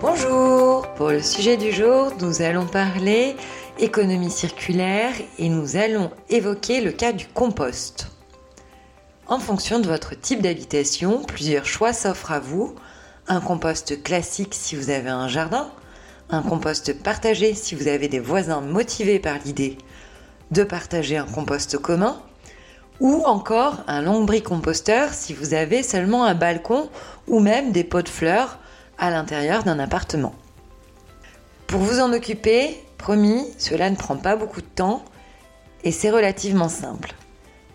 Bonjour Pour le sujet du jour, nous allons parler économie circulaire et nous allons évoquer le cas du compost. En fonction de votre type d'habitation, plusieurs choix s'offrent à vous. Un compost classique si vous avez un jardin, un compost partagé si vous avez des voisins motivés par l'idée de partager un compost commun, ou encore un lombricomposteur si vous avez seulement un balcon ou même des pots de fleurs à l'intérieur d'un appartement. Pour vous en occuper, promis, cela ne prend pas beaucoup de temps et c'est relativement simple.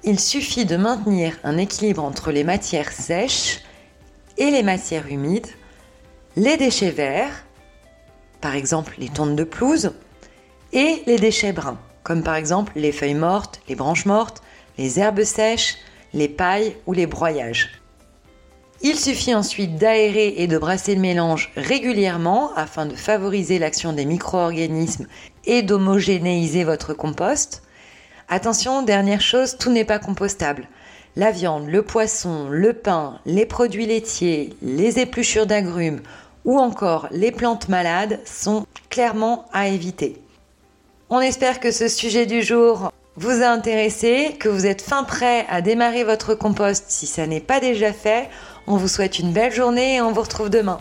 Il suffit de maintenir un équilibre entre les matières sèches et les matières humides, les déchets verts, par exemple les tontes de pelouse, et les déchets bruns, comme par exemple les feuilles mortes, les branches mortes, les herbes sèches, les pailles ou les broyages. Il suffit ensuite d'aérer et de brasser le mélange régulièrement afin de favoriser l'action des micro-organismes et d'homogénéiser votre compost. Attention, dernière chose, tout n'est pas compostable. La viande, le poisson, le pain, les produits laitiers, les épluchures d'agrumes ou encore les plantes malades sont clairement à éviter. On espère que ce sujet du jour vous a intéressé, que vous êtes fin prêt à démarrer votre compost si ça n'est pas déjà fait. On vous souhaite une belle journée et on vous retrouve demain.